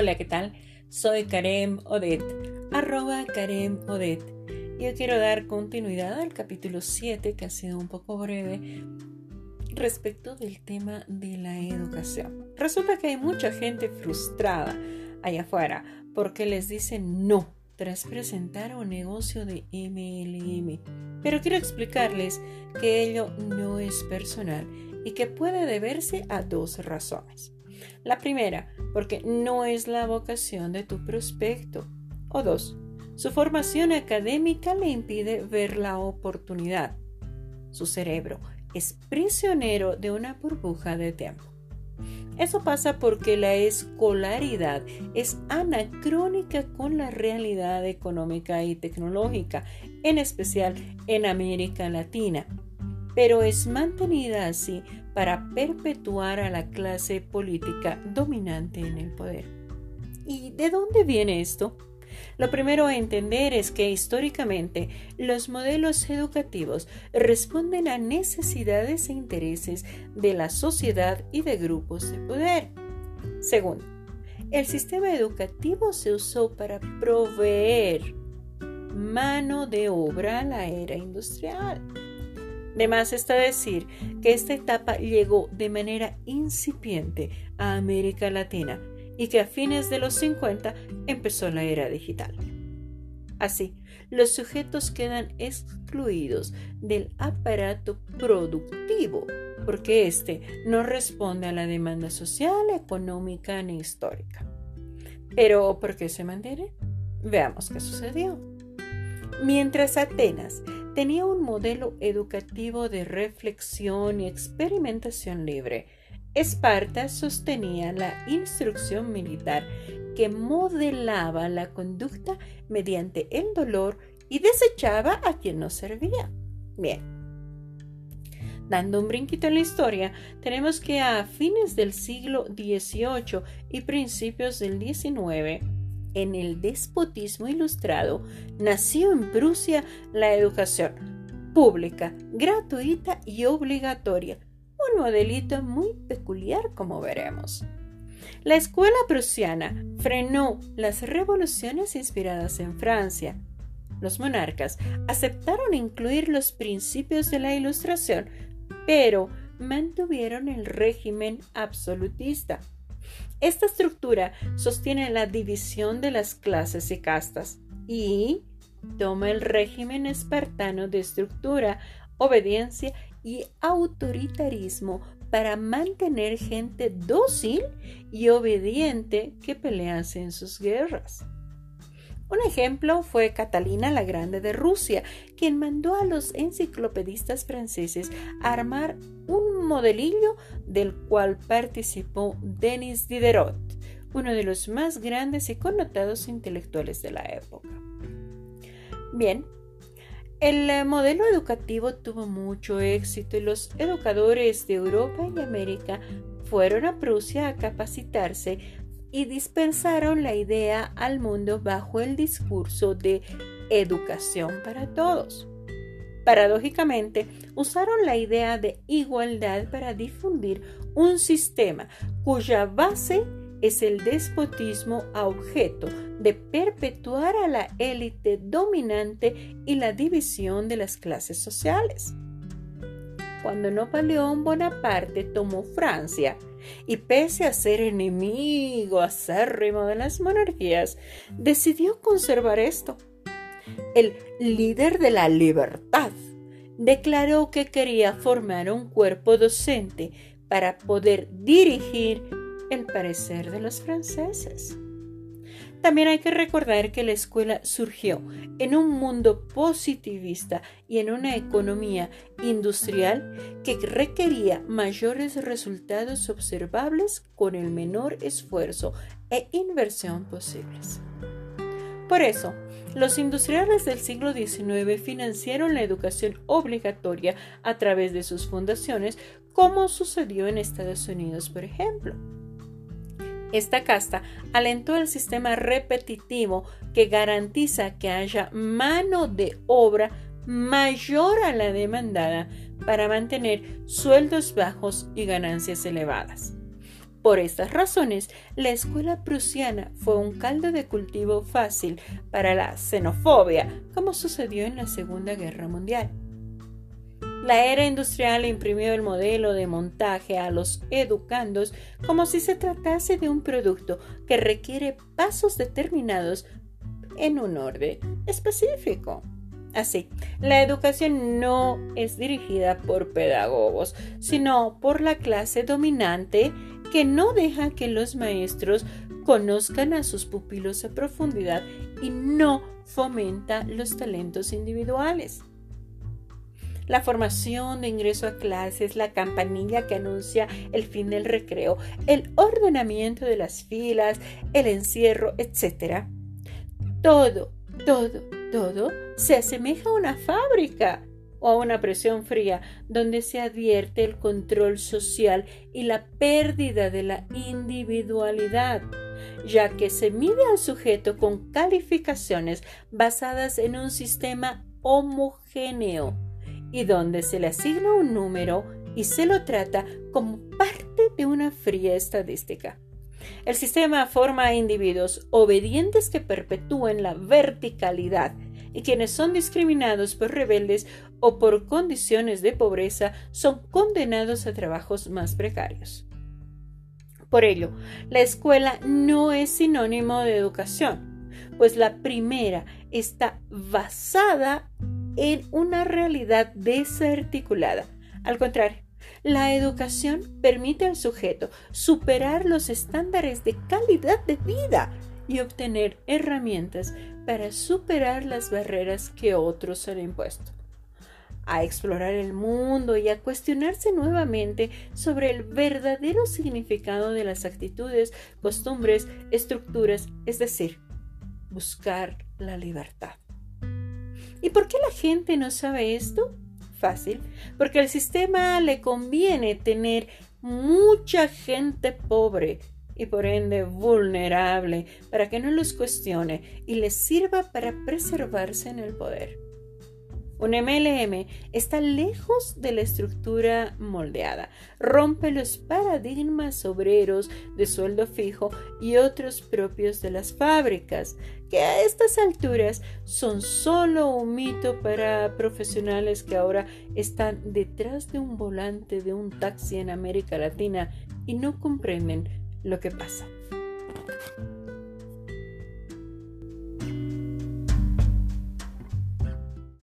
Hola, ¿qué tal? Soy Karem Odet, arroba Karem Odet. Yo quiero dar continuidad al capítulo 7, que ha sido un poco breve, respecto del tema de la educación. Resulta que hay mucha gente frustrada allá afuera porque les dicen no tras presentar un negocio de MLM. Pero quiero explicarles que ello no es personal y que puede deberse a dos razones. La primera, porque no es la vocación de tu prospecto. O dos, su formación académica le impide ver la oportunidad. Su cerebro es prisionero de una burbuja de tiempo. Eso pasa porque la escolaridad es anacrónica con la realidad económica y tecnológica, en especial en América Latina, pero es mantenida así para perpetuar a la clase política dominante en el poder. ¿Y de dónde viene esto? Lo primero a entender es que históricamente los modelos educativos responden a necesidades e intereses de la sociedad y de grupos de poder. Segundo, el sistema educativo se usó para proveer mano de obra a la era industrial. De más está decir que esta etapa llegó de manera incipiente a América Latina y que a fines de los 50 empezó la era digital. Así, los sujetos quedan excluidos del aparato productivo porque éste no responde a la demanda social, económica ni histórica. Pero, ¿por qué se mantiene? Veamos qué sucedió. Mientras Atenas tenía un modelo educativo de reflexión y experimentación libre. Esparta sostenía la instrucción militar que modelaba la conducta mediante el dolor y desechaba a quien no servía. Bien. Dando un brinquito en la historia, tenemos que a fines del siglo XVIII y principios del XIX, en el despotismo ilustrado, nació en Prusia la educación pública, gratuita y obligatoria, un modelito muy peculiar como veremos. La escuela prusiana frenó las revoluciones inspiradas en Francia. Los monarcas aceptaron incluir los principios de la Ilustración, pero mantuvieron el régimen absolutista. Esta estructura sostiene la división de las clases y castas y toma el régimen espartano de estructura, obediencia y autoritarismo para mantener gente dócil y obediente que pelease en sus guerras. Un ejemplo fue Catalina la Grande de Rusia, quien mandó a los enciclopedistas franceses armar un modelillo del cual participó Denis Diderot, uno de los más grandes y connotados intelectuales de la época. Bien, el modelo educativo tuvo mucho éxito y los educadores de Europa y América fueron a Prusia a capacitarse y dispensaron la idea al mundo bajo el discurso de educación para todos. Paradójicamente, usaron la idea de igualdad para difundir un sistema cuya base es el despotismo a objeto de perpetuar a la élite dominante y la división de las clases sociales. Cuando Napoleón Bonaparte tomó Francia, y pese a ser enemigo acérrimo de las monarquías, decidió conservar esto. El líder de la libertad declaró que quería formar un cuerpo docente para poder dirigir el parecer de los franceses. También hay que recordar que la escuela surgió en un mundo positivista y en una economía industrial que requería mayores resultados observables con el menor esfuerzo e inversión posibles. Por eso, los industriales del siglo XIX financiaron la educación obligatoria a través de sus fundaciones, como sucedió en Estados Unidos, por ejemplo. Esta casta alentó el sistema repetitivo que garantiza que haya mano de obra mayor a la demandada para mantener sueldos bajos y ganancias elevadas. Por estas razones, la escuela prusiana fue un caldo de cultivo fácil para la xenofobia, como sucedió en la Segunda Guerra Mundial. La era industrial imprimió el modelo de montaje a los educandos como si se tratase de un producto que requiere pasos determinados en un orden específico. Así, la educación no es dirigida por pedagogos, sino por la clase dominante que no deja que los maestros conozcan a sus pupilos a profundidad y no fomenta los talentos individuales. La formación de ingreso a clases, la campanilla que anuncia el fin del recreo, el ordenamiento de las filas, el encierro, etc. Todo, todo, todo se asemeja a una fábrica o a una presión fría donde se advierte el control social y la pérdida de la individualidad, ya que se mide al sujeto con calificaciones basadas en un sistema homogéneo y donde se le asigna un número y se lo trata como parte de una fría estadística. El sistema forma a individuos obedientes que perpetúen la verticalidad y quienes son discriminados por rebeldes o por condiciones de pobreza son condenados a trabajos más precarios. Por ello, la escuela no es sinónimo de educación, pues la primera está basada en una realidad desarticulada. Al contrario, la educación permite al sujeto superar los estándares de calidad de vida y obtener herramientas para superar las barreras que otros han impuesto, a explorar el mundo y a cuestionarse nuevamente sobre el verdadero significado de las actitudes, costumbres, estructuras, es decir, buscar la libertad. ¿Y por qué la gente no sabe esto? Fácil, porque al sistema le conviene tener mucha gente pobre y por ende vulnerable para que no los cuestione y les sirva para preservarse en el poder. Un MLM está lejos de la estructura moldeada, rompe los paradigmas obreros de sueldo fijo y otros propios de las fábricas, que a estas alturas son solo un mito para profesionales que ahora están detrás de un volante de un taxi en América Latina y no comprenden lo que pasa.